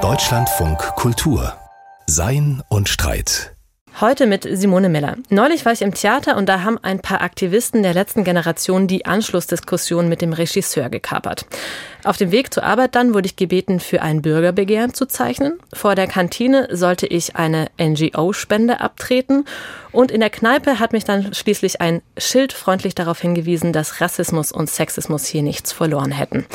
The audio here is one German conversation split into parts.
Deutschlandfunk Kultur Sein und Streit Heute mit Simone Miller. Neulich war ich im Theater und da haben ein paar Aktivisten der letzten Generation die Anschlussdiskussion mit dem Regisseur gekapert. Auf dem Weg zur Arbeit dann wurde ich gebeten, für ein Bürgerbegehren zu zeichnen. Vor der Kantine sollte ich eine NGO-Spende abtreten und in der Kneipe hat mich dann schließlich ein Schild freundlich darauf hingewiesen, dass Rassismus und Sexismus hier nichts verloren hätten.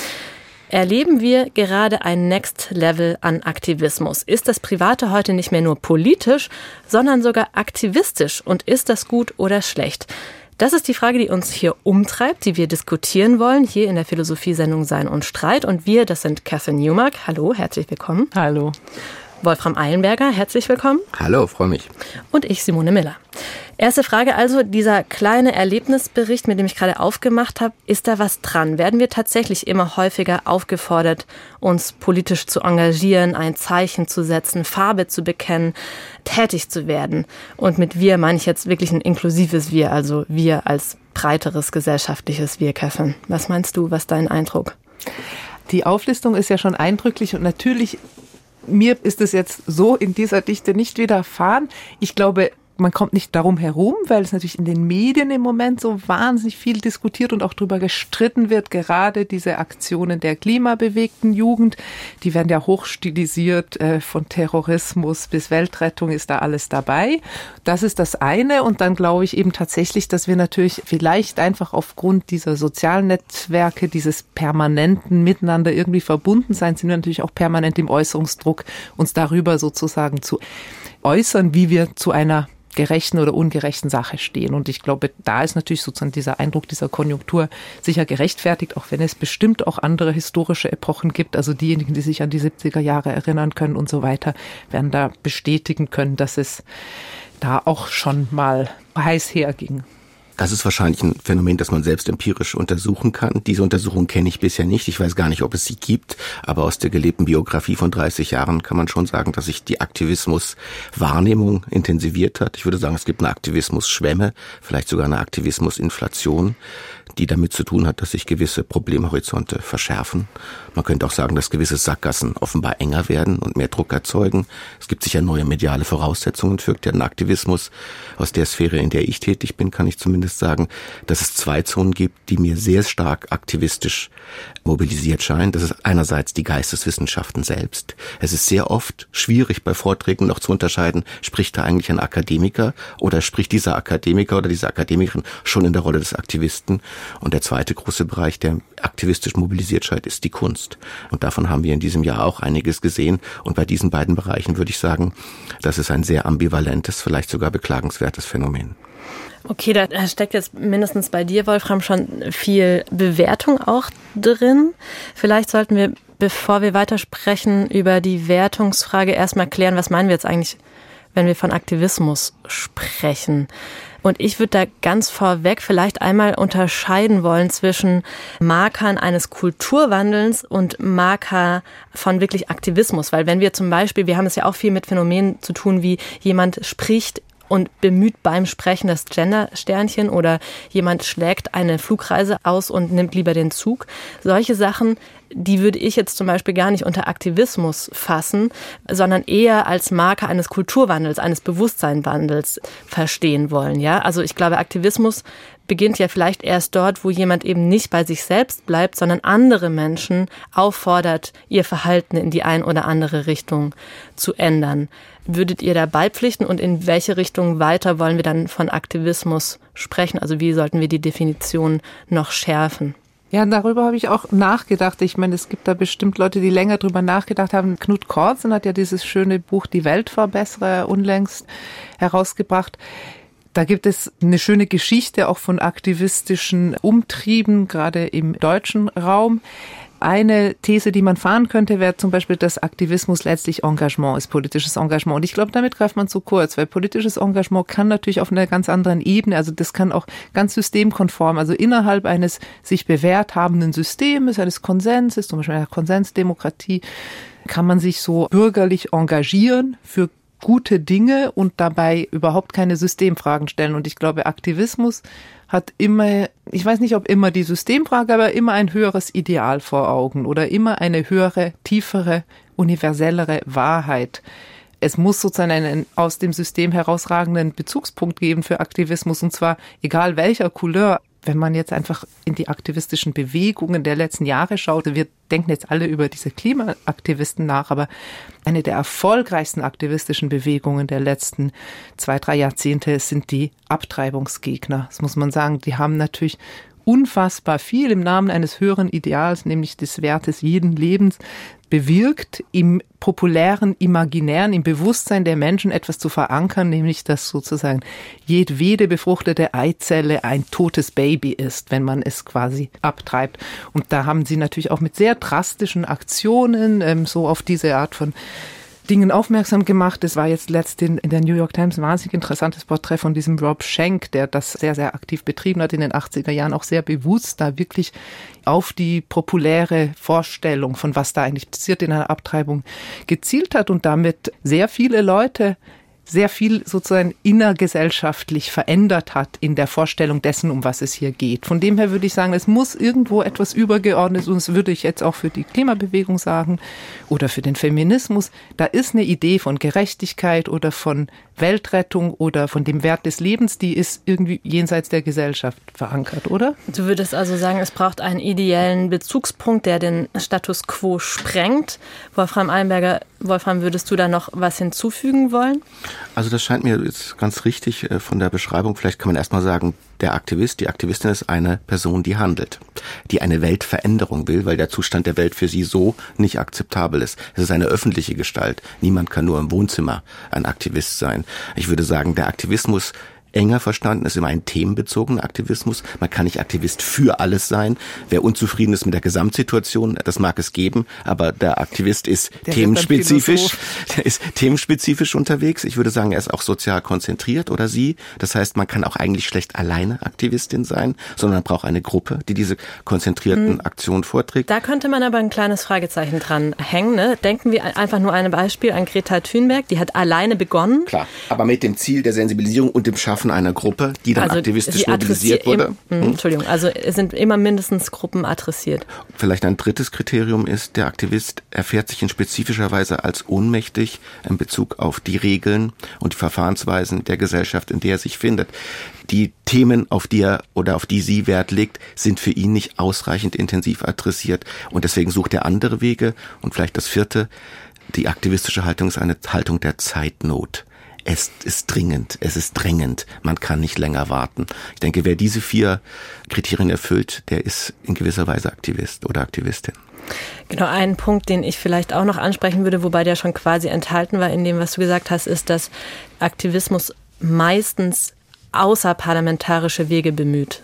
Erleben wir gerade ein Next Level an Aktivismus? Ist das Private heute nicht mehr nur politisch, sondern sogar aktivistisch? Und ist das gut oder schlecht? Das ist die Frage, die uns hier umtreibt, die wir diskutieren wollen, hier in der Philosophiesendung Sein und Streit. Und wir, das sind Catherine Newmark. Hallo, herzlich willkommen. Hallo. Wolfram Eilenberger, herzlich willkommen. Hallo, freue mich. Und ich, Simone Miller. Erste Frage also, dieser kleine Erlebnisbericht, mit dem ich gerade aufgemacht habe, ist da was dran? Werden wir tatsächlich immer häufiger aufgefordert, uns politisch zu engagieren, ein Zeichen zu setzen, Farbe zu bekennen, tätig zu werden? Und mit wir meine ich jetzt wirklich ein inklusives Wir, also wir als breiteres gesellschaftliches Wir, Catherine. Was meinst du, was ist dein Eindruck? Die Auflistung ist ja schon eindrücklich und natürlich mir ist es jetzt so in dieser Dichte nicht widerfahren. Ich glaube, man kommt nicht darum herum, weil es natürlich in den Medien im Moment so wahnsinnig viel diskutiert und auch darüber gestritten wird. Gerade diese Aktionen der klimabewegten Jugend, die werden ja hochstilisiert, äh, von Terrorismus bis Weltrettung ist da alles dabei. Das ist das eine. Und dann glaube ich eben tatsächlich, dass wir natürlich vielleicht einfach aufgrund dieser sozialen Netzwerke, dieses permanenten Miteinander irgendwie verbunden sein, sind wir natürlich auch permanent im Äußerungsdruck, uns darüber sozusagen zu äußern, wie wir zu einer gerechten oder ungerechten Sache stehen. Und ich glaube, da ist natürlich sozusagen dieser Eindruck dieser Konjunktur sicher gerechtfertigt, auch wenn es bestimmt auch andere historische Epochen gibt. Also diejenigen, die sich an die 70er Jahre erinnern können und so weiter, werden da bestätigen können, dass es da auch schon mal heiß herging. Das ist wahrscheinlich ein Phänomen, das man selbst empirisch untersuchen kann. Diese Untersuchung kenne ich bisher nicht. Ich weiß gar nicht, ob es sie gibt. Aber aus der gelebten Biografie von 30 Jahren kann man schon sagen, dass sich die Aktivismuswahrnehmung intensiviert hat. Ich würde sagen, es gibt eine Aktivismusschwemme, vielleicht sogar eine Aktivismusinflation die damit zu tun hat, dass sich gewisse Problemhorizonte verschärfen. Man könnte auch sagen, dass gewisse Sackgassen offenbar enger werden und mehr Druck erzeugen. Es gibt sicher neue mediale Voraussetzungen für den Aktivismus. Aus der Sphäre, in der ich tätig bin, kann ich zumindest sagen, dass es zwei Zonen gibt, die mir sehr stark aktivistisch mobilisiert scheinen. Das ist einerseits die Geisteswissenschaften selbst. Es ist sehr oft schwierig bei Vorträgen noch zu unterscheiden, spricht da eigentlich ein Akademiker oder spricht dieser Akademiker oder diese Akademikerin schon in der Rolle des Aktivisten. Und der zweite große Bereich, der aktivistisch mobilisiert scheint, ist die Kunst. Und davon haben wir in diesem Jahr auch einiges gesehen. Und bei diesen beiden Bereichen würde ich sagen, das ist ein sehr ambivalentes, vielleicht sogar beklagenswertes Phänomen. Okay, da steckt jetzt mindestens bei dir, Wolfram, schon viel Bewertung auch drin. Vielleicht sollten wir, bevor wir weitersprechen, über die Wertungsfrage erstmal klären, was meinen wir jetzt eigentlich, wenn wir von Aktivismus sprechen. Und ich würde da ganz vorweg vielleicht einmal unterscheiden wollen zwischen Markern eines Kulturwandels und Marker von wirklich Aktivismus. Weil wenn wir zum Beispiel, wir haben es ja auch viel mit Phänomenen zu tun, wie jemand spricht und bemüht beim Sprechen das Gender-Sternchen oder jemand schlägt eine Flugreise aus und nimmt lieber den Zug. Solche Sachen, die würde ich jetzt zum Beispiel gar nicht unter Aktivismus fassen, sondern eher als Marke eines Kulturwandels, eines Bewusstseinwandels verstehen wollen. Ja, also ich glaube, Aktivismus beginnt ja vielleicht erst dort, wo jemand eben nicht bei sich selbst bleibt, sondern andere Menschen auffordert, ihr Verhalten in die ein oder andere Richtung zu ändern. Würdet ihr da beipflichten und in welche Richtung weiter wollen wir dann von Aktivismus sprechen? Also wie sollten wir die Definition noch schärfen? Ja, darüber habe ich auch nachgedacht. Ich meine, es gibt da bestimmt Leute, die länger drüber nachgedacht haben. Knut Korzen hat ja dieses schöne Buch Die Welt verbessere unlängst herausgebracht. Da gibt es eine schöne Geschichte auch von aktivistischen Umtrieben, gerade im deutschen Raum. Eine These, die man fahren könnte, wäre zum Beispiel, dass Aktivismus letztlich Engagement ist, politisches Engagement. Und ich glaube, damit greift man zu kurz, weil politisches Engagement kann natürlich auf einer ganz anderen Ebene, also das kann auch ganz systemkonform, also innerhalb eines sich bewährt habenden Systems, eines Konsenses, zum Beispiel einer Konsensdemokratie, kann man sich so bürgerlich engagieren für gute Dinge und dabei überhaupt keine Systemfragen stellen. Und ich glaube, Aktivismus hat immer, ich weiß nicht, ob immer die Systemfrage, aber immer ein höheres Ideal vor Augen oder immer eine höhere, tiefere, universellere Wahrheit. Es muss sozusagen einen aus dem System herausragenden Bezugspunkt geben für Aktivismus und zwar egal welcher Couleur wenn man jetzt einfach in die aktivistischen Bewegungen der letzten Jahre schaut, wir denken jetzt alle über diese Klimaaktivisten nach, aber eine der erfolgreichsten aktivistischen Bewegungen der letzten zwei, drei Jahrzehnte sind die Abtreibungsgegner. Das muss man sagen, die haben natürlich unfassbar viel im Namen eines höheren Ideals, nämlich des Wertes jeden Lebens, bewirkt, im populären, imaginären, im Bewusstsein der Menschen etwas zu verankern, nämlich dass sozusagen jedwede befruchtete Eizelle ein totes Baby ist, wenn man es quasi abtreibt. Und da haben sie natürlich auch mit sehr drastischen Aktionen ähm, so auf diese Art von Dingen aufmerksam gemacht. Es war jetzt letztens in der New York Times ein wahnsinnig interessantes Porträt von diesem Rob Schenk, der das sehr, sehr aktiv betrieben hat in den 80er Jahren, auch sehr bewusst da wirklich auf die populäre Vorstellung von was da eigentlich passiert in einer Abtreibung gezielt hat und damit sehr viele Leute sehr viel sozusagen innergesellschaftlich verändert hat in der Vorstellung dessen, um was es hier geht. Von dem her würde ich sagen, es muss irgendwo etwas übergeordnet, und das würde ich jetzt auch für die Klimabewegung sagen oder für den Feminismus, da ist eine Idee von Gerechtigkeit oder von Weltrettung oder von dem Wert des Lebens, die ist irgendwie jenseits der Gesellschaft verankert, oder? Du würdest also sagen, es braucht einen ideellen Bezugspunkt, der den Status quo sprengt. Wolfram Eilenberger, Wolfram, würdest du da noch was hinzufügen wollen? Also das scheint mir jetzt ganz richtig äh, von der Beschreibung. Vielleicht kann man erstmal sagen, der Aktivist, die Aktivistin ist eine Person, die handelt, die eine Weltveränderung will, weil der Zustand der Welt für sie so nicht akzeptabel ist. Es ist eine öffentliche Gestalt. Niemand kann nur im Wohnzimmer ein Aktivist sein. Ich würde sagen, der Aktivismus enger verstanden ist immer ein themenbezogener Aktivismus. Man kann nicht Aktivist für alles sein. Wer unzufrieden ist mit der Gesamtsituation, das mag es geben, aber der Aktivist ist der themenspezifisch, der ist themenspezifisch unterwegs. Ich würde sagen, er ist auch sozial konzentriert oder sie. Das heißt, man kann auch eigentlich schlecht alleine Aktivistin sein, sondern man braucht eine Gruppe, die diese konzentrierten hm. Aktionen vorträgt. Da könnte man aber ein kleines Fragezeichen dran hängen. Ne? Denken wir einfach nur ein Beispiel an Greta Thunberg, die hat alleine begonnen. Klar, aber mit dem Ziel der Sensibilisierung und dem Schaffen Schaffen einer Gruppe, die dann also aktivistisch mobilisiert wurde. Im, hm? Entschuldigung, also es sind immer mindestens Gruppen adressiert. Vielleicht ein drittes Kriterium ist, der Aktivist erfährt sich in spezifischer Weise als ohnmächtig in Bezug auf die Regeln und die Verfahrensweisen der Gesellschaft, in der er sich findet. Die Themen, auf die er oder auf die sie Wert legt, sind für ihn nicht ausreichend intensiv adressiert und deswegen sucht er andere Wege. Und vielleicht das vierte, die aktivistische Haltung ist eine Haltung der Zeitnot es ist dringend, es ist drängend, man kann nicht länger warten. Ich denke, wer diese vier Kriterien erfüllt, der ist in gewisser Weise Aktivist oder Aktivistin. Genau, ein Punkt, den ich vielleicht auch noch ansprechen würde, wobei der schon quasi enthalten war in dem, was du gesagt hast, ist, dass Aktivismus meistens außerparlamentarische Wege bemüht.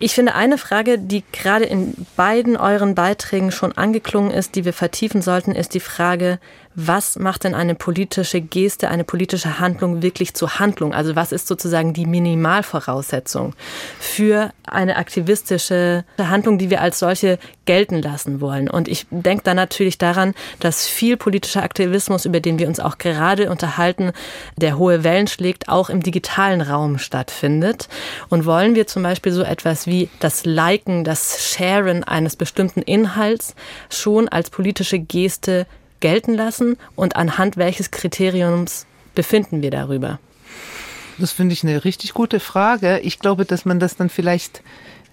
Ich finde eine Frage, die gerade in beiden euren Beiträgen schon angeklungen ist, die wir vertiefen sollten, ist die Frage, was macht denn eine politische Geste, eine politische Handlung wirklich zur Handlung? Also was ist sozusagen die Minimalvoraussetzung für eine aktivistische Handlung, die wir als solche gelten lassen wollen? Und ich denke da natürlich daran, dass viel politischer Aktivismus, über den wir uns auch gerade unterhalten, der hohe Wellen schlägt, auch im digitalen Raum stattfindet. Und wollen wir zum Beispiel so etwas wie das Liken, das Sharen eines bestimmten Inhalts schon als politische Geste gelten lassen und anhand welches Kriteriums befinden wir darüber? Das finde ich eine richtig gute Frage. Ich glaube, dass man das dann vielleicht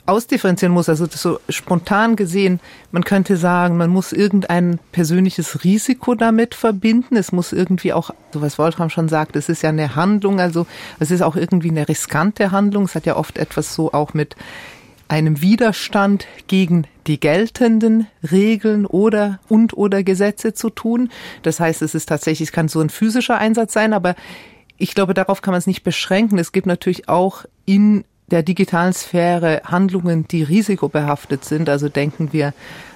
ausdifferenzieren muss. Also so spontan gesehen, man könnte sagen, man muss irgendein persönliches Risiko damit verbinden. Es muss irgendwie auch, so was Wolfram schon sagt, es ist ja eine Handlung, also es ist auch irgendwie eine riskante Handlung. Es hat ja oft etwas so auch mit einem Widerstand gegen die geltenden Regeln oder und oder Gesetze zu tun. Das heißt, es ist tatsächlich, es kann so ein physischer Einsatz sein, aber ich glaube, darauf kann man es nicht beschränken. Es gibt natürlich auch in der digitalen Sphäre Handlungen, die risikobehaftet sind. Also denken wir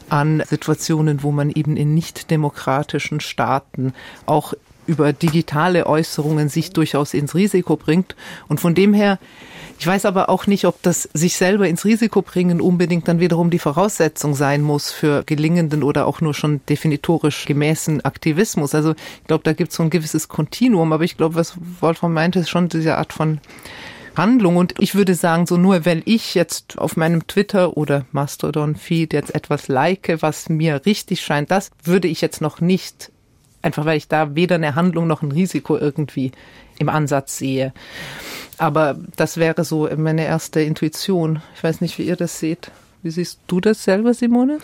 an Situationen, wo man eben in nicht demokratischen Staaten auch über digitale Äußerungen sich durchaus ins Risiko bringt. Und von dem her ich weiß aber auch nicht, ob das sich selber ins Risiko bringen unbedingt dann wiederum die Voraussetzung sein muss für gelingenden oder auch nur schon definitorisch gemäßen Aktivismus. Also ich glaube, da gibt es so ein gewisses Kontinuum, aber ich glaube, was Wolfram meinte, ist schon diese Art von Handlung. Und ich würde sagen, so nur weil ich jetzt auf meinem Twitter oder Mastodon-Feed jetzt etwas like, was mir richtig scheint, das würde ich jetzt noch nicht, einfach weil ich da weder eine Handlung noch ein Risiko irgendwie im Ansatz sehe. Aber das wäre so meine erste Intuition. Ich weiß nicht, wie ihr das seht. Wie siehst du das selber, Simone?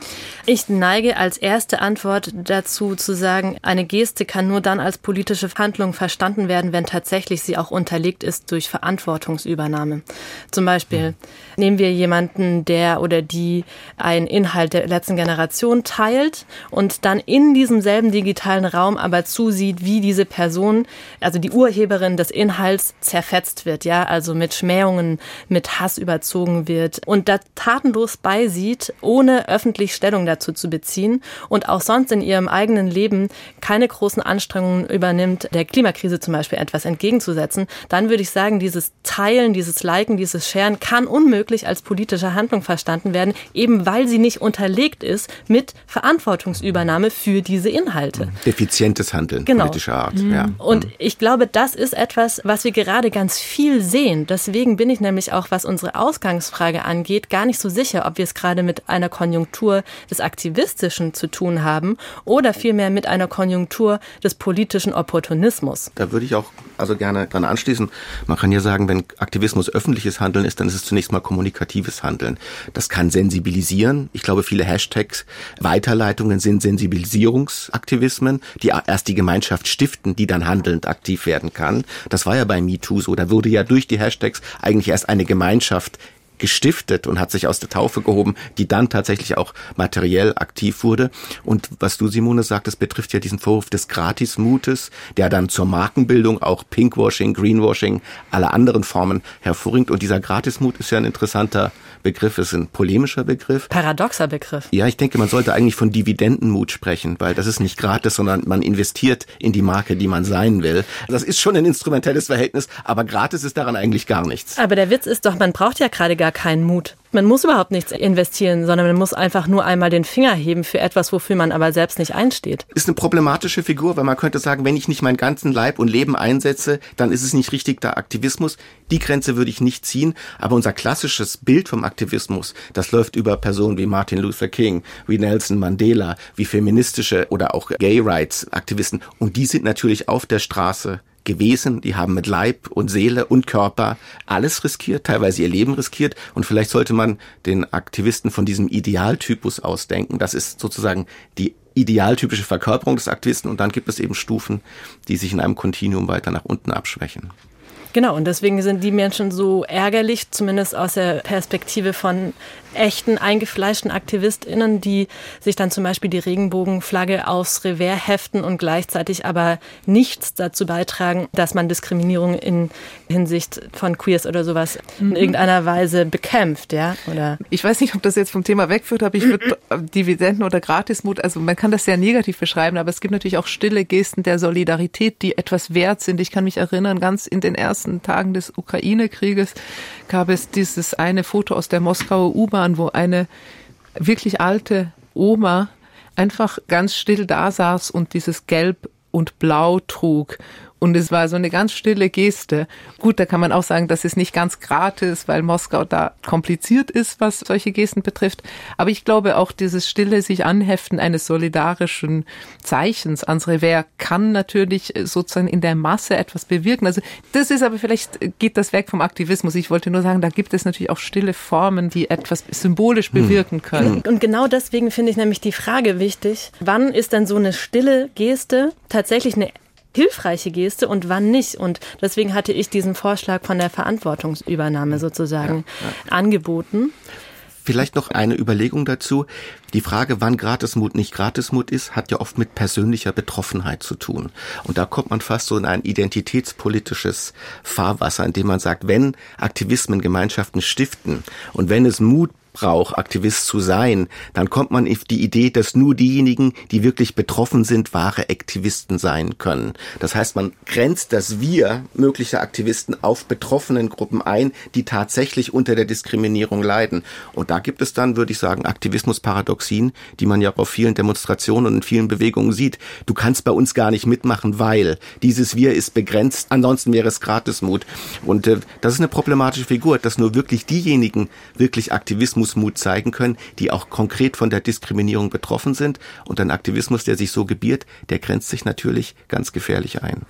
Ich neige als erste Antwort dazu zu sagen, eine Geste kann nur dann als politische Handlung verstanden werden, wenn tatsächlich sie auch unterlegt ist durch Verantwortungsübernahme. Zum Beispiel nehmen wir jemanden, der oder die einen Inhalt der letzten Generation teilt und dann in diesem selben digitalen Raum aber zusieht, wie diese Person, also die Urheberin des Inhalts, zerfetzt wird, ja, also mit Schmähungen, mit Hass überzogen wird und da tatenlos bei beisieht, ohne öffentlich Stellung dazu zu beziehen und auch sonst in ihrem eigenen Leben keine großen Anstrengungen übernimmt, der Klimakrise zum Beispiel etwas entgegenzusetzen, dann würde ich sagen, dieses Teilen, dieses Liken, dieses Sharen kann unmöglich als politische Handlung verstanden werden, eben weil sie nicht unterlegt ist mit Verantwortungsübernahme für diese Inhalte. Defizientes Handeln genau. politischer Art. Mhm. Ja. Und mhm. ich glaube, das ist etwas, was wir gerade ganz viel sehen. Deswegen bin ich nämlich auch, was unsere Ausgangsfrage angeht, gar nicht so sicher, ob wir wir es gerade mit einer Konjunktur des Aktivistischen zu tun haben oder vielmehr mit einer Konjunktur des politischen Opportunismus. Da würde ich auch also gerne dran anschließen. Man kann ja sagen, wenn Aktivismus öffentliches Handeln ist, dann ist es zunächst mal kommunikatives Handeln. Das kann sensibilisieren. Ich glaube, viele Hashtags, Weiterleitungen sind Sensibilisierungsaktivismen, die erst die Gemeinschaft stiften, die dann handelnd aktiv werden kann. Das war ja bei MeToo so. Da wurde ja durch die Hashtags eigentlich erst eine Gemeinschaft gestiftet und hat sich aus der Taufe gehoben, die dann tatsächlich auch materiell aktiv wurde. Und was du, Simone, sagtest, betrifft ja diesen Vorwurf des Gratismutes, der dann zur Markenbildung auch Pinkwashing, Greenwashing, alle anderen Formen hervorringt. Und dieser Gratismut ist ja ein interessanter Begriff, ist ein polemischer Begriff. Paradoxer Begriff. Ja, ich denke, man sollte eigentlich von Dividendenmut sprechen, weil das ist nicht gratis, sondern man investiert in die Marke, die man sein will. Das ist schon ein instrumentelles Verhältnis, aber gratis ist daran eigentlich gar nichts. Aber der Witz ist doch, man braucht ja gerade gar keinen Mut. Man muss überhaupt nichts investieren, sondern man muss einfach nur einmal den Finger heben für etwas, wofür man aber selbst nicht einsteht. Ist eine problematische Figur, weil man könnte sagen, wenn ich nicht meinen ganzen Leib und Leben einsetze, dann ist es nicht richtig der Aktivismus. Die Grenze würde ich nicht ziehen, aber unser klassisches Bild vom Aktivismus, das läuft über Personen wie Martin Luther King, wie Nelson Mandela, wie feministische oder auch Gay Rights Aktivisten und die sind natürlich auf der Straße gewesen, die haben mit Leib und Seele und Körper alles riskiert, teilweise ihr Leben riskiert und vielleicht sollte man den Aktivisten von diesem Idealtypus ausdenken. Das ist sozusagen die idealtypische Verkörperung des Aktivisten und dann gibt es eben Stufen, die sich in einem Kontinuum weiter nach unten abschwächen. Genau, und deswegen sind die Menschen so ärgerlich, zumindest aus der Perspektive von echten, eingefleischten AktivistInnen, die sich dann zum Beispiel die Regenbogenflagge aufs Revers heften und gleichzeitig aber nichts dazu beitragen, dass man Diskriminierung in Hinsicht von Queers oder sowas in mhm. irgendeiner Weise bekämpft, ja? Oder? Ich weiß nicht, ob das jetzt vom Thema wegführt, aber ich würde Dividenden oder Gratismut, also man kann das sehr negativ beschreiben, aber es gibt natürlich auch stille Gesten der Solidarität, die etwas wert sind. Ich kann mich erinnern, ganz in den ersten ersten Tagen des Ukraine-Krieges gab es dieses eine Foto aus der Moskauer U-Bahn, wo eine wirklich alte Oma einfach ganz still da saß und dieses Gelb und Blau trug und es war so eine ganz stille Geste. Gut, da kann man auch sagen, das ist nicht ganz gratis, weil Moskau da kompliziert ist, was solche Gesten betrifft. Aber ich glaube auch dieses stille sich anheften eines solidarischen Zeichens ans Revers kann natürlich sozusagen in der Masse etwas bewirken. Also das ist aber vielleicht geht das weg vom Aktivismus. Ich wollte nur sagen, da gibt es natürlich auch stille Formen, die etwas symbolisch hm. bewirken können. Und genau deswegen finde ich nämlich die Frage wichtig, wann ist denn so eine stille Geste tatsächlich eine hilfreiche Geste und wann nicht. Und deswegen hatte ich diesen Vorschlag von der Verantwortungsübernahme sozusagen ja, ja. angeboten. Vielleicht noch eine Überlegung dazu. Die Frage, wann Gratismut nicht Gratismut ist, hat ja oft mit persönlicher Betroffenheit zu tun. Und da kommt man fast so in ein identitätspolitisches Fahrwasser, in dem man sagt, wenn Aktivismen Gemeinschaften stiften und wenn es Mut braucht, Aktivist zu sein, dann kommt man auf die Idee, dass nur diejenigen, die wirklich betroffen sind, wahre Aktivisten sein können. Das heißt, man grenzt das Wir möglicher Aktivisten auf betroffenen Gruppen ein, die tatsächlich unter der Diskriminierung leiden. Und da gibt es dann, würde ich sagen, Aktivismusparadoxien, die man ja auf vielen Demonstrationen und in vielen Bewegungen sieht. Du kannst bei uns gar nicht mitmachen, weil dieses Wir ist begrenzt, ansonsten wäre es Gratismut. Und äh, das ist eine problematische Figur, dass nur wirklich diejenigen wirklich Aktivismusmut zeigen können, die auch konkret von der Diskriminierung betroffen sind. Und ein Aktivismus, der sich so gebiert, der grenzt sich natürlich ganz gefährlich ein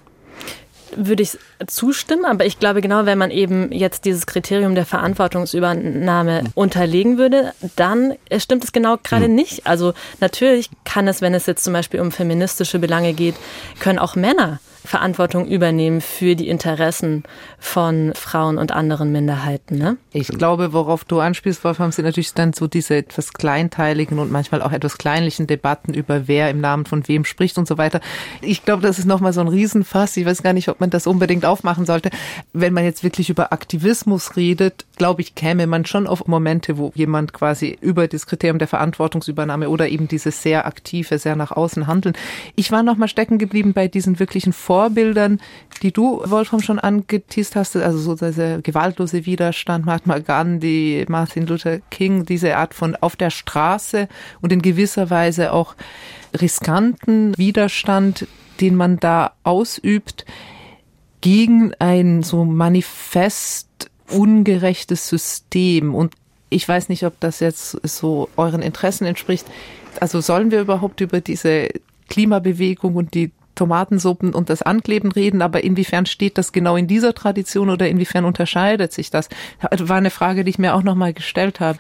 würde ich zustimmen, aber ich glaube genau, wenn man eben jetzt dieses Kriterium der Verantwortungsübernahme unterlegen würde, dann stimmt es genau gerade mhm. nicht. Also natürlich kann es, wenn es jetzt zum Beispiel um feministische Belange geht, können auch Männer Verantwortung übernehmen für die Interessen von Frauen und anderen Minderheiten. Ne? Ich glaube, worauf du anspielst, Wolfram, sind natürlich dann so diese etwas kleinteiligen und manchmal auch etwas kleinlichen Debatten über wer im Namen von wem spricht und so weiter. Ich glaube, das ist nochmal so ein Riesenfass. Ich weiß gar nicht, ob man das unbedingt aufmachen sollte. Wenn man jetzt wirklich über Aktivismus redet, glaube ich, käme man schon auf Momente, wo jemand quasi über das Kriterium der Verantwortungsübernahme oder eben dieses sehr aktive, sehr nach außen handeln. Ich war nochmal stecken geblieben bei diesen wirklichen Vorbildern, die du, Wolfram, schon angeteased hast, also so dieser gewaltlose Widerstand, Mahatma Gandhi, Martin Luther King, diese Art von auf der Straße und in gewisser Weise auch riskanten Widerstand, den man da ausübt gegen ein so manifest ungerechtes System. Und ich weiß nicht, ob das jetzt so euren Interessen entspricht. Also sollen wir überhaupt über diese Klimabewegung und die Tomatensuppen und das Ankleben reden, aber inwiefern steht das genau in dieser Tradition oder inwiefern unterscheidet sich das? Das war eine Frage, die ich mir auch nochmal gestellt habe,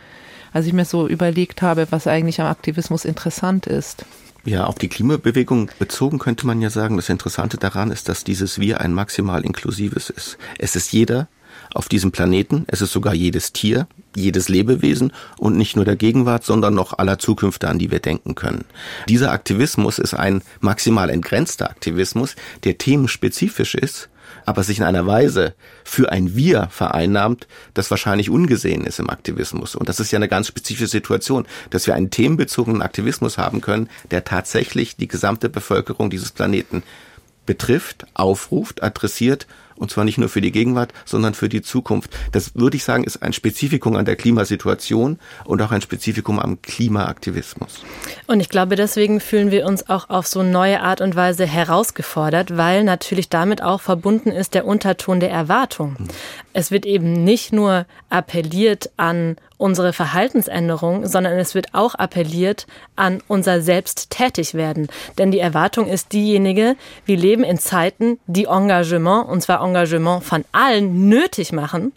als ich mir so überlegt habe, was eigentlich am Aktivismus interessant ist. Ja, auf die Klimabewegung bezogen könnte man ja sagen, das Interessante daran ist, dass dieses Wir ein maximal inklusives ist. Es ist jeder auf diesem Planeten, es ist sogar jedes Tier, jedes Lebewesen und nicht nur der Gegenwart, sondern noch aller Zukünfte, an die wir denken können. Dieser Aktivismus ist ein maximal entgrenzter Aktivismus, der themenspezifisch ist, aber sich in einer Weise für ein Wir vereinnahmt, das wahrscheinlich ungesehen ist im Aktivismus. Und das ist ja eine ganz spezifische Situation, dass wir einen themenbezogenen Aktivismus haben können, der tatsächlich die gesamte Bevölkerung dieses Planeten betrifft, aufruft, adressiert und zwar nicht nur für die Gegenwart, sondern für die Zukunft. Das würde ich sagen, ist ein Spezifikum an der Klimasituation und auch ein Spezifikum am Klimaaktivismus. Und ich glaube, deswegen fühlen wir uns auch auf so neue Art und Weise herausgefordert, weil natürlich damit auch verbunden ist der Unterton der Erwartung. Es wird eben nicht nur appelliert an unsere Verhaltensänderung, sondern es wird auch appelliert an unser Selbsttätigwerden. Denn die Erwartung ist diejenige, wir leben in Zeiten, die Engagement, und zwar Engagement von allen, nötig machen.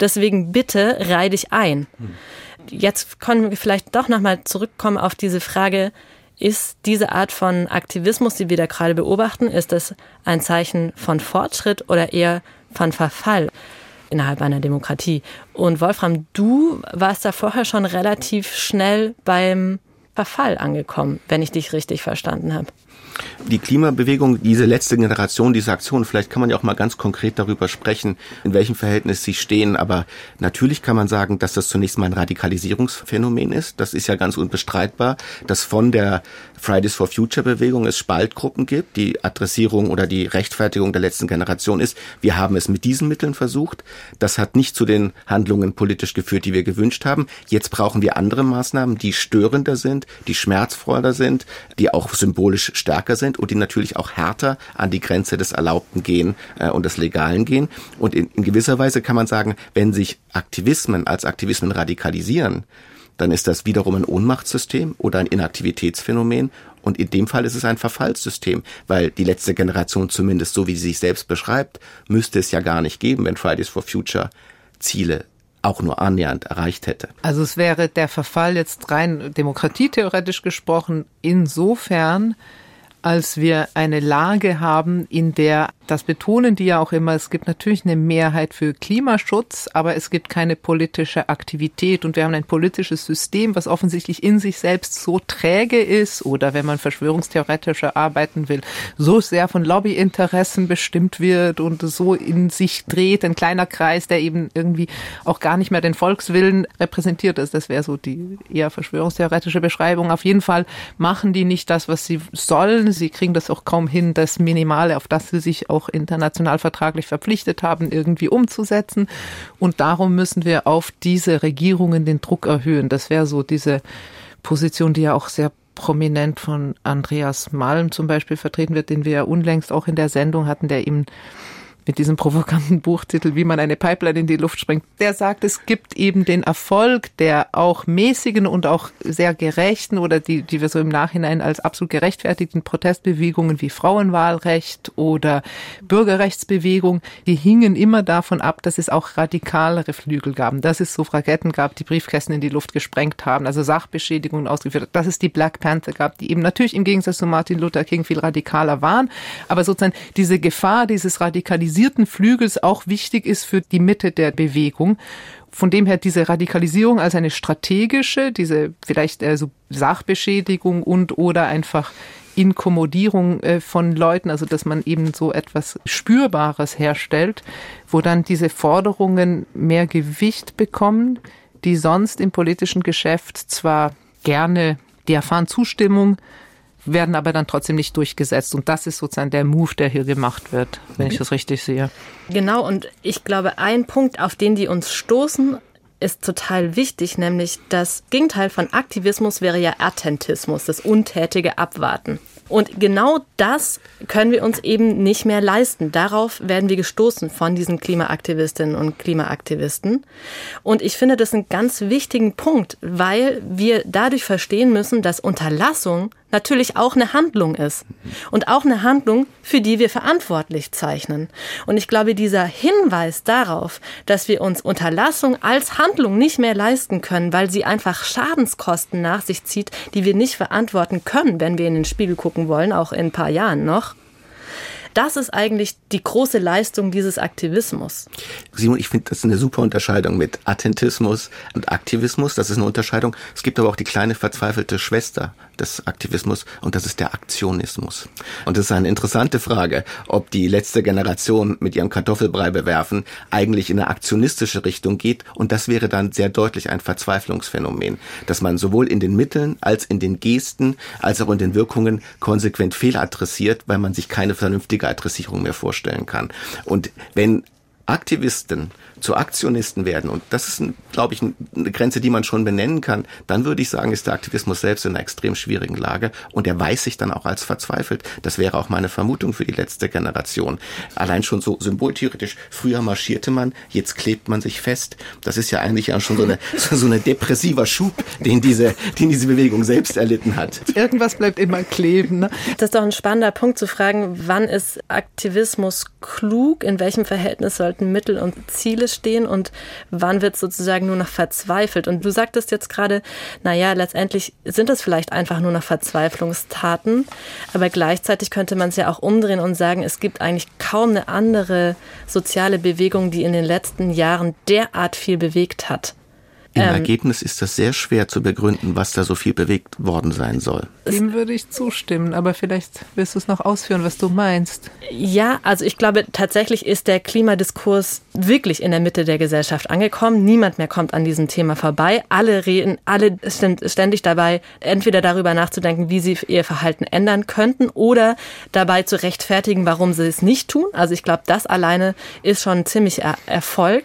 Deswegen bitte reih dich ein. Jetzt können wir vielleicht doch nochmal zurückkommen auf diese Frage, ist diese Art von Aktivismus, die wir da gerade beobachten, ist das ein Zeichen von Fortschritt oder eher von Verfall? Innerhalb einer Demokratie. Und Wolfram, du warst da vorher schon relativ schnell beim Verfall angekommen, wenn ich dich richtig verstanden habe die Klimabewegung, diese letzte Generation, diese Aktion, vielleicht kann man ja auch mal ganz konkret darüber sprechen, in welchem Verhältnis sie stehen. Aber natürlich kann man sagen, dass das zunächst mal ein Radikalisierungsphänomen ist. Das ist ja ganz unbestreitbar, dass von der Fridays for Future Bewegung es Spaltgruppen gibt. Die Adressierung oder die Rechtfertigung der letzten Generation ist, wir haben es mit diesen Mitteln versucht. Das hat nicht zu den Handlungen politisch geführt, die wir gewünscht haben. Jetzt brauchen wir andere Maßnahmen, die störender sind, die schmerzvoller sind, die auch symbolisch stärker sind und die natürlich auch härter an die Grenze des Erlaubten gehen äh, und des Legalen gehen. Und in, in gewisser Weise kann man sagen, wenn sich Aktivismen als Aktivismen radikalisieren, dann ist das wiederum ein Ohnmachtssystem oder ein Inaktivitätsphänomen. Und in dem Fall ist es ein Verfallssystem, weil die letzte Generation zumindest so wie sie sich selbst beschreibt, müsste es ja gar nicht geben, wenn Fridays for Future Ziele auch nur annähernd erreicht hätte. Also es wäre der Verfall jetzt rein demokratietheoretisch gesprochen insofern, als wir eine Lage haben, in der das betonen die ja auch immer, es gibt natürlich eine Mehrheit für Klimaschutz, aber es gibt keine politische Aktivität und wir haben ein politisches System, was offensichtlich in sich selbst so träge ist oder wenn man verschwörungstheoretischer arbeiten will, so sehr von Lobbyinteressen bestimmt wird und so in sich dreht, ein kleiner Kreis, der eben irgendwie auch gar nicht mehr den Volkswillen repräsentiert ist. Das wäre so die eher verschwörungstheoretische Beschreibung. Auf jeden Fall machen die nicht das, was sie sollen. Sie kriegen das auch kaum hin, das Minimale, auf das sie sich auch international vertraglich verpflichtet haben, irgendwie umzusetzen. Und darum müssen wir auf diese Regierungen den Druck erhöhen. Das wäre so diese Position, die ja auch sehr prominent von Andreas Malm zum Beispiel vertreten wird, den wir ja unlängst auch in der Sendung hatten, der ihm mit diesem provokanten Buchtitel, wie man eine Pipeline in die Luft sprengt, der sagt, es gibt eben den Erfolg der auch mäßigen und auch sehr gerechten oder die, die wir so im Nachhinein als absolut gerechtfertigten Protestbewegungen wie Frauenwahlrecht oder Bürgerrechtsbewegung, die hingen immer davon ab, dass es auch radikalere Flügel gab, dass es Suffragetten gab, die Briefkästen in die Luft gesprengt haben, also Sachbeschädigungen ausgeführt, dass es die Black Panther gab, die eben natürlich im Gegensatz zu Martin Luther King viel radikaler waren, aber sozusagen diese Gefahr dieses Radikalisierens radikalisierten Flügels auch wichtig ist für die Mitte der Bewegung. Von dem her diese Radikalisierung als eine strategische, diese vielleicht äh, Sachbeschädigung und oder einfach Inkommodierung äh, von Leuten, also dass man eben so etwas Spürbares herstellt, wo dann diese Forderungen mehr Gewicht bekommen, die sonst im politischen Geschäft zwar gerne, die erfahren Zustimmung, werden aber dann trotzdem nicht durchgesetzt. Und das ist sozusagen der Move, der hier gemacht wird, wenn ich das richtig sehe. Genau, und ich glaube, ein Punkt, auf den die uns stoßen, ist total wichtig, nämlich das Gegenteil von Aktivismus wäre ja Attentismus, das untätige Abwarten. Und genau das können wir uns eben nicht mehr leisten. Darauf werden wir gestoßen von diesen Klimaaktivistinnen und Klimaaktivisten. Und ich finde das einen ganz wichtigen Punkt, weil wir dadurch verstehen müssen, dass Unterlassung natürlich auch eine Handlung ist. Und auch eine Handlung, für die wir verantwortlich zeichnen. Und ich glaube, dieser Hinweis darauf, dass wir uns Unterlassung als Handlung nicht mehr leisten können, weil sie einfach Schadenskosten nach sich zieht, die wir nicht verantworten können, wenn wir in den Spiegel gucken wollen, auch in ein paar Jahren noch, das ist eigentlich die große Leistung dieses Aktivismus. Simon, ich finde das ist eine super Unterscheidung mit Attentismus und Aktivismus. Das ist eine Unterscheidung. Es gibt aber auch die kleine verzweifelte Schwester des Aktivismus und das ist der Aktionismus. Und das ist eine interessante Frage, ob die letzte Generation mit ihrem Kartoffelbrei bewerfen eigentlich in eine aktionistische Richtung geht und das wäre dann sehr deutlich ein Verzweiflungsphänomen, dass man sowohl in den Mitteln als in den Gesten als auch in den Wirkungen konsequent fehladressiert, weil man sich keine vernünftige Adressierung mehr vorstellen kann. Und wenn Aktivisten zu Aktionisten werden, und das ist, glaube ich, eine Grenze, die man schon benennen kann, dann würde ich sagen, ist der Aktivismus selbst in einer extrem schwierigen Lage und er weiß sich dann auch als verzweifelt. Das wäre auch meine Vermutung für die letzte Generation. Allein schon so symboltheoretisch, früher marschierte man, jetzt klebt man sich fest. Das ist ja eigentlich ja schon so eine, so eine depressiver Schub, den diese, den diese Bewegung selbst erlitten hat. Irgendwas bleibt immer kleben. Ne? Das ist doch ein spannender Punkt zu fragen, wann ist Aktivismus klug, in welchem Verhältnis sollten Mittel und Ziele stehen und wann wird sozusagen nur noch verzweifelt. Und du sagtest jetzt gerade, naja, letztendlich sind es vielleicht einfach nur noch Verzweiflungstaten, aber gleichzeitig könnte man es ja auch umdrehen und sagen, es gibt eigentlich kaum eine andere soziale Bewegung, die in den letzten Jahren derart viel bewegt hat. Im ähm, Ergebnis ist das sehr schwer zu begründen, was da so viel bewegt worden sein soll. Dem würde ich zustimmen, aber vielleicht willst du es noch ausführen, was du meinst. Ja, also ich glaube, tatsächlich ist der Klimadiskurs wirklich in der Mitte der Gesellschaft angekommen. Niemand mehr kommt an diesem Thema vorbei. Alle reden, alle sind ständig dabei, entweder darüber nachzudenken, wie sie ihr Verhalten ändern könnten oder dabei zu rechtfertigen, warum sie es nicht tun. Also ich glaube, das alleine ist schon ein ziemlicher Erfolg.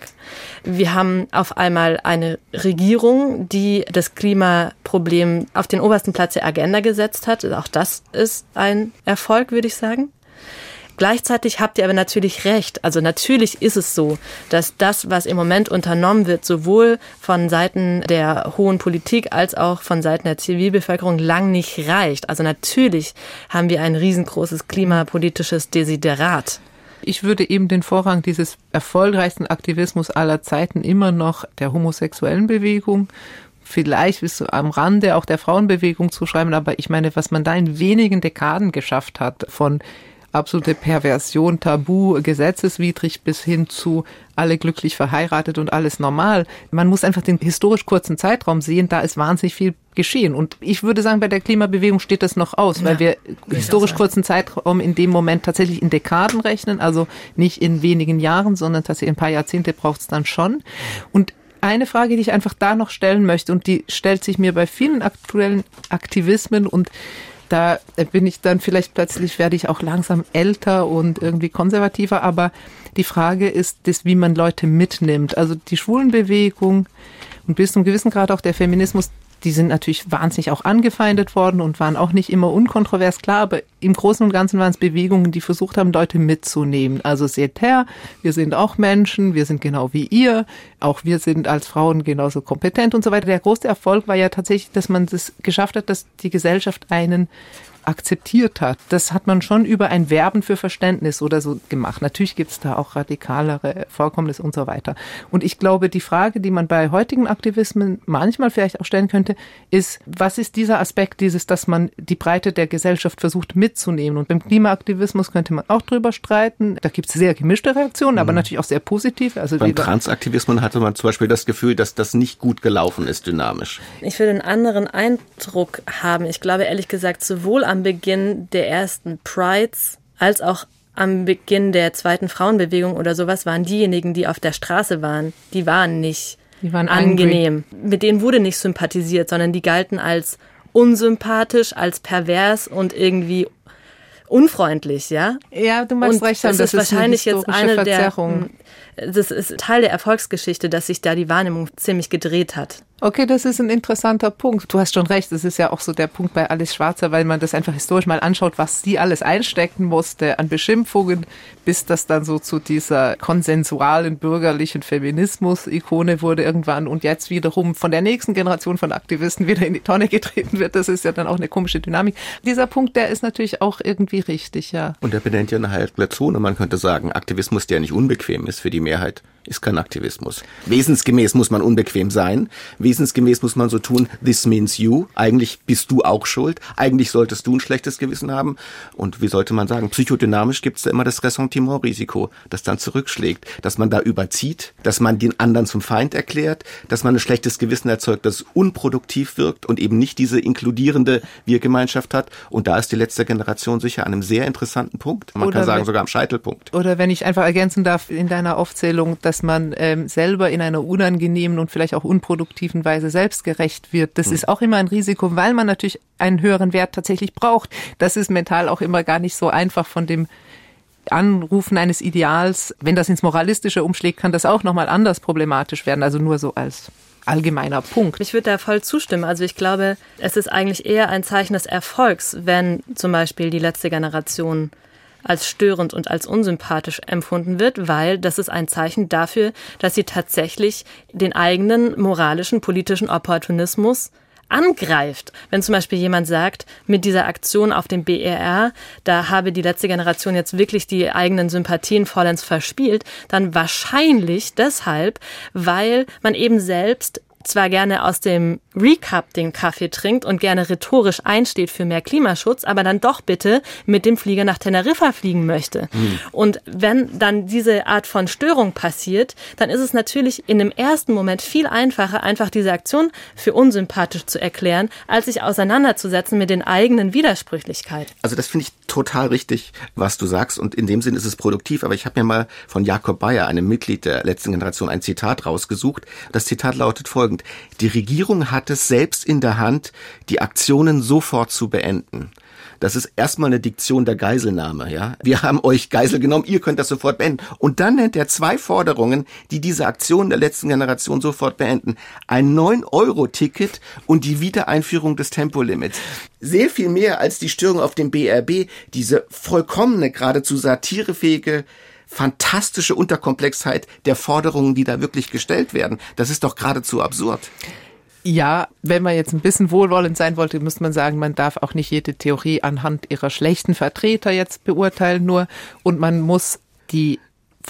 Wir haben auf einmal eine Regierung, die das Klimaproblem auf den obersten Platz der Agenda gesetzt hat. Auch das ist ein Erfolg, würde ich sagen. Gleichzeitig habt ihr aber natürlich recht. Also natürlich ist es so, dass das, was im Moment unternommen wird, sowohl von Seiten der hohen Politik als auch von Seiten der Zivilbevölkerung lang nicht reicht. Also natürlich haben wir ein riesengroßes klimapolitisches Desiderat. Ich würde eben den Vorrang dieses erfolgreichsten Aktivismus aller Zeiten immer noch der homosexuellen Bewegung vielleicht bis am Rande auch der Frauenbewegung zuschreiben, aber ich meine, was man da in wenigen Dekaden geschafft hat, von absolute Perversion, Tabu, gesetzeswidrig bis hin zu alle glücklich verheiratet und alles normal. Man muss einfach den historisch kurzen Zeitraum sehen, da ist wahnsinnig viel geschehen. Und ich würde sagen, bei der Klimabewegung steht das noch aus, weil ja, wir historisch kurzen Zeitraum in dem Moment tatsächlich in Dekaden rechnen, also nicht in wenigen Jahren, sondern tatsächlich ein paar Jahrzehnte braucht es dann schon. Und eine Frage, die ich einfach da noch stellen möchte, und die stellt sich mir bei vielen aktuellen Aktivismen und da bin ich dann vielleicht plötzlich, werde ich auch langsam älter und irgendwie konservativer, aber die Frage ist das, wie man Leute mitnimmt. Also die Schwulenbewegung und bis zum gewissen Grad auch der Feminismus, die sind natürlich wahnsinnig auch angefeindet worden und waren auch nicht immer unkontrovers, klar, aber im Großen und Ganzen waren es Bewegungen, die versucht haben, Leute mitzunehmen. Also seht her, wir sind auch Menschen, wir sind genau wie ihr, auch wir sind als Frauen genauso kompetent und so weiter. Der große Erfolg war ja tatsächlich, dass man das geschafft hat, dass die Gesellschaft einen akzeptiert hat. Das hat man schon über ein Werben für Verständnis oder so gemacht. Natürlich gibt es da auch radikalere Vorkommnisse und so weiter. Und ich glaube, die Frage, die man bei heutigen Aktivismen manchmal vielleicht auch stellen könnte, ist, was ist dieser Aspekt dieses, dass man die Breite der Gesellschaft versucht mitzunehmen? Und beim Klimaaktivismus könnte man auch drüber streiten. Da gibt es sehr gemischte Reaktionen, mhm. aber natürlich auch sehr positive. Also beim Transaktivismus hatte man zum Beispiel das Gefühl, dass das nicht gut gelaufen ist, dynamisch. Ich will einen anderen Eindruck haben. Ich glaube ehrlich gesagt, sowohl am Beginn der ersten Prides als auch am Beginn der zweiten Frauenbewegung oder sowas waren diejenigen, die auf der Straße waren, die waren nicht die waren angenehm. Angry. Mit denen wurde nicht sympathisiert, sondern die galten als unsympathisch, als pervers und irgendwie unfreundlich, ja? Ja, du magst und recht haben, das, das ist wahrscheinlich jetzt eine Verzerrung. der das ist Teil der Erfolgsgeschichte, dass sich da die Wahrnehmung ziemlich gedreht hat. Okay, das ist ein interessanter Punkt. Du hast schon recht, das ist ja auch so der Punkt bei Alice Schwarzer, weil man das einfach historisch mal anschaut, was sie alles einstecken musste an Beschimpfungen, bis das dann so zu dieser konsensualen bürgerlichen Feminismus-Ikone wurde irgendwann und jetzt wiederum von der nächsten Generation von Aktivisten wieder in die Tonne getreten wird. Das ist ja dann auch eine komische Dynamik. Dieser Punkt, der ist natürlich auch irgendwie richtig, ja. Und der benennt ja eine heikle Zone. Man könnte sagen, Aktivismus, der nicht unbequem ist für die Mehrheit, ist kein Aktivismus. Wesensgemäß muss man unbequem sein. Wesensgemäß muss man so tun, this means you. Eigentlich bist du auch schuld. Eigentlich solltest du ein schlechtes Gewissen haben. Und wie sollte man sagen, psychodynamisch gibt es da immer das Ressentiment-Risiko, das dann zurückschlägt, dass man da überzieht, dass man den anderen zum Feind erklärt, dass man ein schlechtes Gewissen erzeugt, das unproduktiv wirkt und eben nicht diese inkludierende Wir-Gemeinschaft hat. Und da ist die letzte Generation sicher an einem sehr interessanten Punkt. Man oder kann sagen, sogar am Scheitelpunkt. Oder wenn ich einfach ergänzen darf in deiner Aufzählung, dass man ähm, selber in einer unangenehmen und vielleicht auch unproduktiven Weise selbstgerecht wird. Das mhm. ist auch immer ein Risiko, weil man natürlich einen höheren Wert tatsächlich braucht. Das ist mental auch immer gar nicht so einfach von dem Anrufen eines Ideals. Wenn das ins Moralistische umschlägt, kann das auch nochmal anders problematisch werden. Also nur so als allgemeiner Punkt. Ich würde da voll zustimmen. Also ich glaube, es ist eigentlich eher ein Zeichen des Erfolgs, wenn zum Beispiel die letzte Generation als störend und als unsympathisch empfunden wird, weil das ist ein Zeichen dafür, dass sie tatsächlich den eigenen moralischen, politischen Opportunismus angreift. Wenn zum Beispiel jemand sagt, mit dieser Aktion auf dem BER, da habe die letzte Generation jetzt wirklich die eigenen Sympathien vollends verspielt, dann wahrscheinlich deshalb, weil man eben selbst zwar gerne aus dem Recap den Kaffee trinkt und gerne rhetorisch einsteht für mehr Klimaschutz, aber dann doch bitte mit dem Flieger nach Teneriffa fliegen möchte. Mhm. Und wenn dann diese Art von Störung passiert, dann ist es natürlich in dem ersten Moment viel einfacher, einfach diese Aktion für unsympathisch zu erklären, als sich auseinanderzusetzen mit den eigenen Widersprüchlichkeiten. Also das finde ich total richtig, was du sagst und in dem Sinn ist es produktiv, aber ich habe mir mal von Jakob Bayer, einem Mitglied der letzten Generation, ein Zitat rausgesucht. Das Zitat lautet folgend. Die Regierung hat es selbst in der Hand, die Aktionen sofort zu beenden. Das ist erstmal eine Diktion der Geiselnahme, ja. Wir haben euch Geisel genommen, ihr könnt das sofort beenden. Und dann nennt er zwei Forderungen, die diese Aktion der letzten Generation sofort beenden. Ein 9-Euro-Ticket und die Wiedereinführung des Tempolimits. Sehr viel mehr als die Störung auf dem BRB, diese vollkommene, geradezu satirefähige fantastische Unterkomplexheit der Forderungen, die da wirklich gestellt werden. Das ist doch geradezu absurd. Ja, wenn man jetzt ein bisschen wohlwollend sein wollte, müsste man sagen, man darf auch nicht jede Theorie anhand ihrer schlechten Vertreter jetzt beurteilen nur und man muss die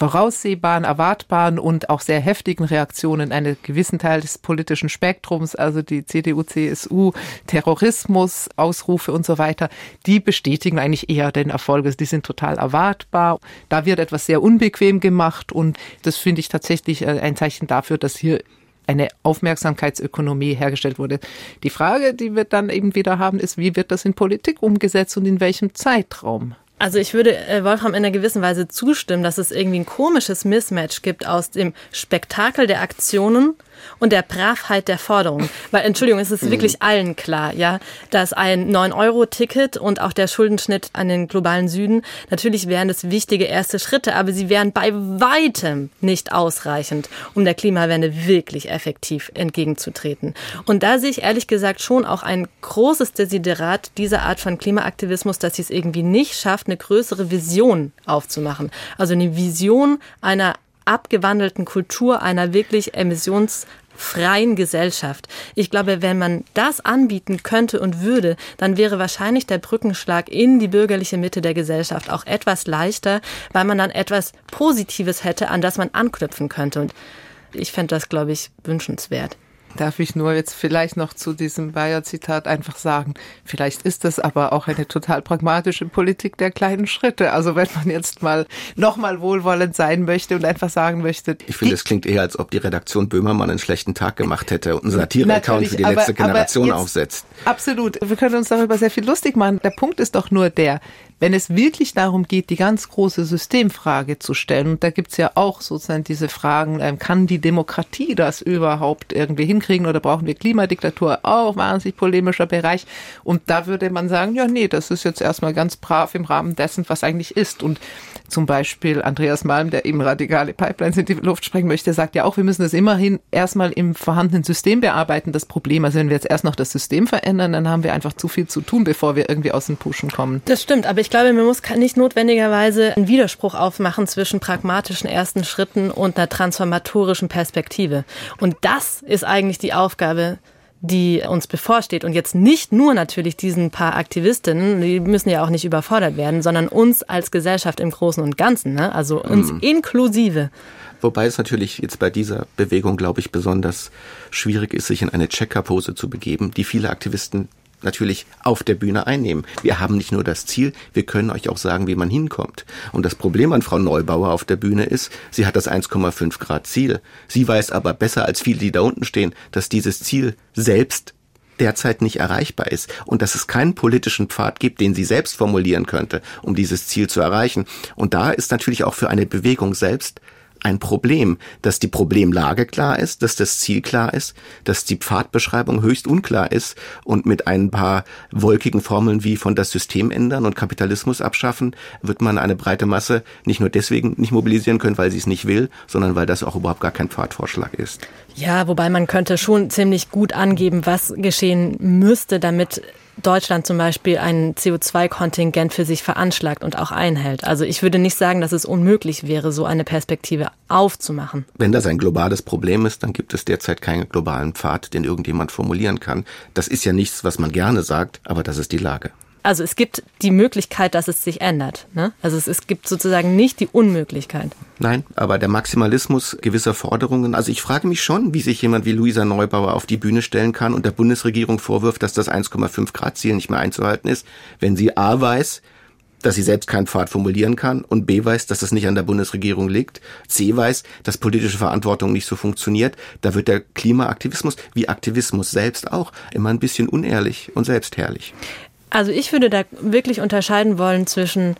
voraussehbaren, erwartbaren und auch sehr heftigen Reaktionen einen gewissen Teil des politischen Spektrums, also die CDU, CSU, Terrorismus, Ausrufe und so weiter, die bestätigen eigentlich eher den Erfolg. Die sind total erwartbar. Da wird etwas sehr unbequem gemacht und das finde ich tatsächlich äh, ein Zeichen dafür, dass hier eine Aufmerksamkeitsökonomie hergestellt wurde. Die Frage, die wir dann eben wieder haben, ist, wie wird das in Politik umgesetzt und in welchem Zeitraum? Also ich würde äh, Wolfram in einer gewissen Weise zustimmen, dass es irgendwie ein komisches Mismatch gibt aus dem Spektakel der Aktionen und der Bravheit der Forderung. Weil, Entschuldigung, es ist mhm. wirklich allen klar, ja, dass ein 9-Euro-Ticket und auch der Schuldenschnitt an den globalen Süden, natürlich wären das wichtige erste Schritte, aber sie wären bei weitem nicht ausreichend, um der Klimawende wirklich effektiv entgegenzutreten. Und da sehe ich ehrlich gesagt schon auch ein großes Desiderat dieser Art von Klimaaktivismus, dass sie es irgendwie nicht schafft, eine größere Vision aufzumachen. Also eine Vision einer abgewandelten Kultur einer wirklich emissionsfreien Gesellschaft. Ich glaube, wenn man das anbieten könnte und würde, dann wäre wahrscheinlich der Brückenschlag in die bürgerliche Mitte der Gesellschaft auch etwas leichter, weil man dann etwas Positives hätte, an das man anknüpfen könnte. Und ich fände das, glaube ich, wünschenswert. Darf ich nur jetzt vielleicht noch zu diesem Bayer-Zitat einfach sagen, vielleicht ist das aber auch eine total pragmatische Politik der kleinen Schritte. Also wenn man jetzt mal nochmal wohlwollend sein möchte und einfach sagen möchte. Ich finde, es klingt eher, als ob die Redaktion Böhmermann einen schlechten Tag gemacht hätte und einen Satire-Account für die aber, letzte Generation aufsetzt. Absolut. Wir können uns darüber sehr viel lustig machen. Der Punkt ist doch nur der, wenn es wirklich darum geht, die ganz große Systemfrage zu stellen, und da gibt's ja auch sozusagen diese Fragen, ähm, kann die Demokratie das überhaupt irgendwie hinkriegen oder brauchen wir Klimadiktatur? Auch wahnsinnig polemischer Bereich. Und da würde man sagen, ja, nee, das ist jetzt erstmal ganz brav im Rahmen dessen, was eigentlich ist. Und zum Beispiel Andreas Malm, der eben radikale Pipelines in die Luft sprengen möchte, sagt ja auch, wir müssen das immerhin erstmal im vorhandenen System bearbeiten, das Problem. Also wenn wir jetzt erst noch das System verändern, dann haben wir einfach zu viel zu tun, bevor wir irgendwie aus dem Pushen kommen. Das stimmt, aber ich glaube, man muss nicht notwendigerweise einen Widerspruch aufmachen zwischen pragmatischen ersten Schritten und einer transformatorischen Perspektive. Und das ist eigentlich die Aufgabe die uns bevorsteht und jetzt nicht nur natürlich diesen paar Aktivistinnen, die müssen ja auch nicht überfordert werden, sondern uns als Gesellschaft im Großen und Ganzen, ne? also uns mhm. inklusive. Wobei es natürlich jetzt bei dieser Bewegung, glaube ich, besonders schwierig ist, sich in eine Checker-Pose zu begeben, die viele Aktivisten natürlich auf der Bühne einnehmen. Wir haben nicht nur das Ziel, wir können euch auch sagen, wie man hinkommt. Und das Problem an Frau Neubauer auf der Bühne ist, sie hat das 1,5 Grad Ziel. Sie weiß aber besser als viele, die da unten stehen, dass dieses Ziel selbst derzeit nicht erreichbar ist und dass es keinen politischen Pfad gibt, den sie selbst formulieren könnte, um dieses Ziel zu erreichen. Und da ist natürlich auch für eine Bewegung selbst ein Problem, dass die Problemlage klar ist, dass das Ziel klar ist, dass die Pfadbeschreibung höchst unklar ist und mit ein paar wolkigen Formeln wie von das System ändern und Kapitalismus abschaffen, wird man eine breite Masse nicht nur deswegen nicht mobilisieren können, weil sie es nicht will, sondern weil das auch überhaupt gar kein Pfadvorschlag ist. Ja, wobei man könnte schon ziemlich gut angeben, was geschehen müsste, damit Deutschland zum Beispiel ein CO2-Kontingent für sich veranschlagt und auch einhält. Also ich würde nicht sagen, dass es unmöglich wäre, so eine Perspektive aufzumachen. Wenn das ein globales Problem ist, dann gibt es derzeit keinen globalen Pfad, den irgendjemand formulieren kann. Das ist ja nichts, was man gerne sagt, aber das ist die Lage also es gibt die Möglichkeit, dass es sich ändert. Ne? Also es, es gibt sozusagen nicht die Unmöglichkeit. Nein, aber der Maximalismus gewisser Forderungen, also ich frage mich schon, wie sich jemand wie Luisa Neubauer auf die Bühne stellen kann und der Bundesregierung vorwirft, dass das 1,5 Grad Ziel nicht mehr einzuhalten ist, wenn sie A weiß, dass sie selbst keinen Pfad formulieren kann und B weiß, dass das nicht an der Bundesregierung liegt, C weiß, dass politische Verantwortung nicht so funktioniert, da wird der Klimaaktivismus wie Aktivismus selbst auch immer ein bisschen unehrlich und selbstherrlich. Also ich würde da wirklich unterscheiden wollen zwischen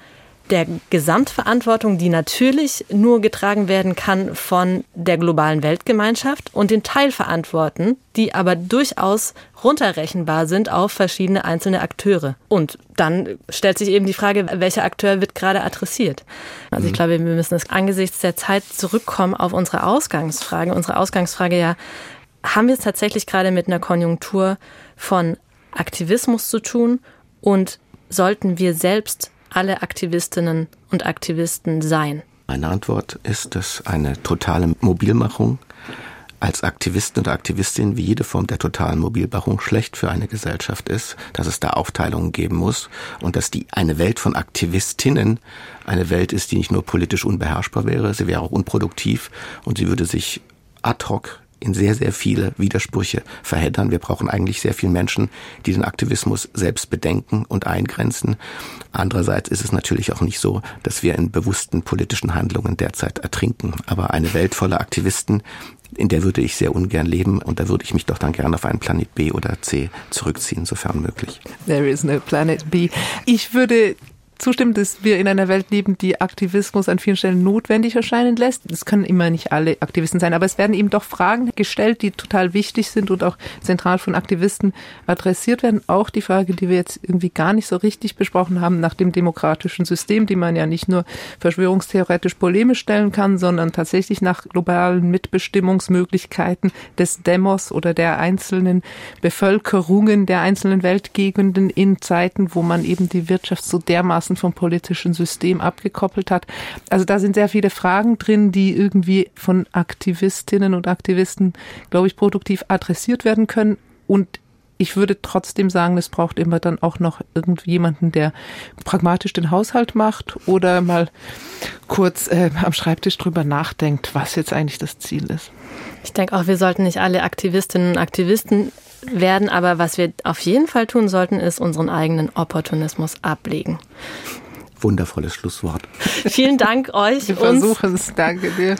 der Gesamtverantwortung, die natürlich nur getragen werden kann von der globalen Weltgemeinschaft und den Teilverantworten, die aber durchaus runterrechenbar sind auf verschiedene einzelne Akteure. Und dann stellt sich eben die Frage, welcher Akteur wird gerade adressiert. Also ich mhm. glaube, wir müssen es angesichts der Zeit zurückkommen auf unsere Ausgangsfrage. Unsere Ausgangsfrage ja, haben wir es tatsächlich gerade mit einer Konjunktur von Aktivismus zu tun und sollten wir selbst alle Aktivistinnen und Aktivisten sein? Meine Antwort ist es eine totale Mobilmachung als Aktivisten oder Aktivistin wie jede Form der totalen Mobilmachung schlecht für eine Gesellschaft ist, dass es da Aufteilungen geben muss und dass die eine Welt von Aktivistinnen eine Welt ist, die nicht nur politisch unbeherrschbar wäre, sie wäre auch unproduktiv und sie würde sich ad hoc in sehr, sehr viele Widersprüche verheddern. Wir brauchen eigentlich sehr viele Menschen, die den Aktivismus selbst bedenken und eingrenzen. Andererseits ist es natürlich auch nicht so, dass wir in bewussten politischen Handlungen derzeit ertrinken. Aber eine Welt voller Aktivisten, in der würde ich sehr ungern leben und da würde ich mich doch dann gerne auf einen Planet B oder C zurückziehen, sofern möglich. There is no Planet B. Ich würde zustimmen, dass wir in einer Welt leben, die Aktivismus an vielen Stellen notwendig erscheinen lässt. Es können immer nicht alle Aktivisten sein, aber es werden eben doch Fragen gestellt, die total wichtig sind und auch zentral von Aktivisten adressiert werden. Auch die Frage, die wir jetzt irgendwie gar nicht so richtig besprochen haben, nach dem demokratischen System, die man ja nicht nur verschwörungstheoretisch polemisch stellen kann, sondern tatsächlich nach globalen Mitbestimmungsmöglichkeiten des Demos oder der einzelnen Bevölkerungen der einzelnen Weltgegenden in Zeiten, wo man eben die Wirtschaft so dermaßen dermaßen vom politischen System abgekoppelt hat. Also da sind sehr viele Fragen drin, die irgendwie von Aktivistinnen und Aktivisten, glaube ich, produktiv adressiert werden können. Und ich würde trotzdem sagen, es braucht immer dann auch noch irgendjemanden, der pragmatisch den Haushalt macht oder mal kurz äh, am Schreibtisch drüber nachdenkt, was jetzt eigentlich das Ziel ist. Ich denke auch, wir sollten nicht alle Aktivistinnen und Aktivisten werden. Aber was wir auf jeden Fall tun sollten, ist unseren eigenen Opportunismus ablegen. Wundervolles Schlusswort. Vielen Dank euch. Wir versuchen es. Danke dir.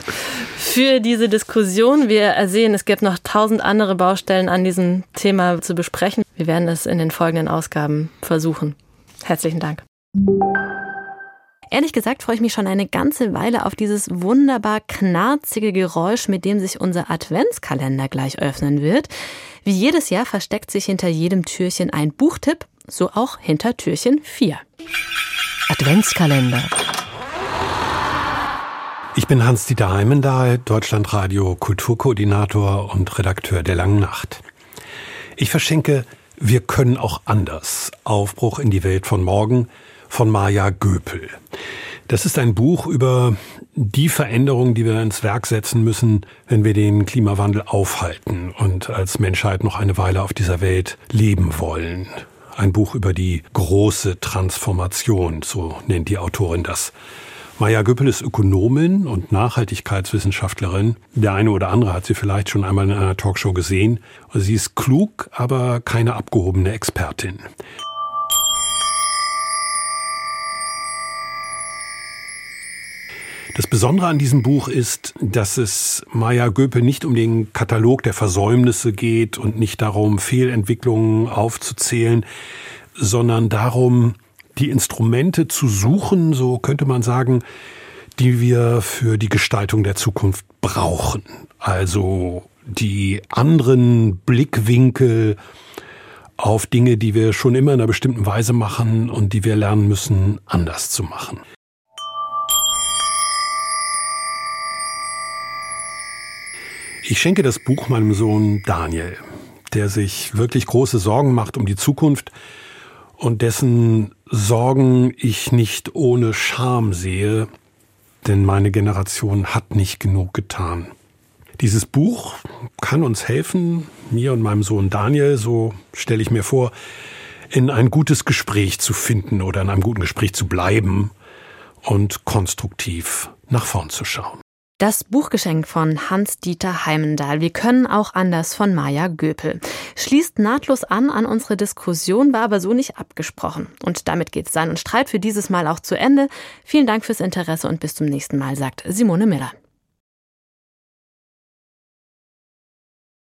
Für diese Diskussion. Wir sehen, es gibt noch tausend andere Baustellen an diesem Thema zu besprechen. Wir werden es in den folgenden Ausgaben versuchen. Herzlichen Dank. Ehrlich gesagt freue ich mich schon eine ganze Weile auf dieses wunderbar knarzige Geräusch, mit dem sich unser Adventskalender gleich öffnen wird. Wie jedes Jahr versteckt sich hinter jedem Türchen ein Buchtipp, so auch hinter Türchen 4. Adventskalender. Ich bin Hans-Dieter Heimendahl, Deutschlandradio Kulturkoordinator und Redakteur der Langen Nacht. Ich verschenke Wir können auch anders. Aufbruch in die Welt von morgen von Maja Göpel. Das ist ein Buch über die Veränderungen, die wir ins Werk setzen müssen, wenn wir den Klimawandel aufhalten und als Menschheit noch eine Weile auf dieser Welt leben wollen. Ein Buch über die große Transformation, so nennt die Autorin das. Maja Göppel ist Ökonomin und Nachhaltigkeitswissenschaftlerin. Der eine oder andere hat sie vielleicht schon einmal in einer Talkshow gesehen. Sie ist klug, aber keine abgehobene Expertin. Das Besondere an diesem Buch ist, dass es Maya Göpe nicht um den Katalog der Versäumnisse geht und nicht darum, Fehlentwicklungen aufzuzählen, sondern darum, die Instrumente zu suchen, so könnte man sagen, die wir für die Gestaltung der Zukunft brauchen. Also die anderen Blickwinkel auf Dinge, die wir schon immer in einer bestimmten Weise machen und die wir lernen müssen, anders zu machen. Ich schenke das Buch meinem Sohn Daniel, der sich wirklich große Sorgen macht um die Zukunft und dessen Sorgen ich nicht ohne Scham sehe, denn meine Generation hat nicht genug getan. Dieses Buch kann uns helfen, mir und meinem Sohn Daniel, so stelle ich mir vor, in ein gutes Gespräch zu finden oder in einem guten Gespräch zu bleiben und konstruktiv nach vorn zu schauen. Das Buchgeschenk von Hans-Dieter Heimendahl. Wir können auch anders von Maja Göpel. Schließt nahtlos an an unsere Diskussion, war aber so nicht abgesprochen. Und damit geht Sein und Streit für dieses Mal auch zu Ende. Vielen Dank fürs Interesse und bis zum nächsten Mal, sagt Simone Miller.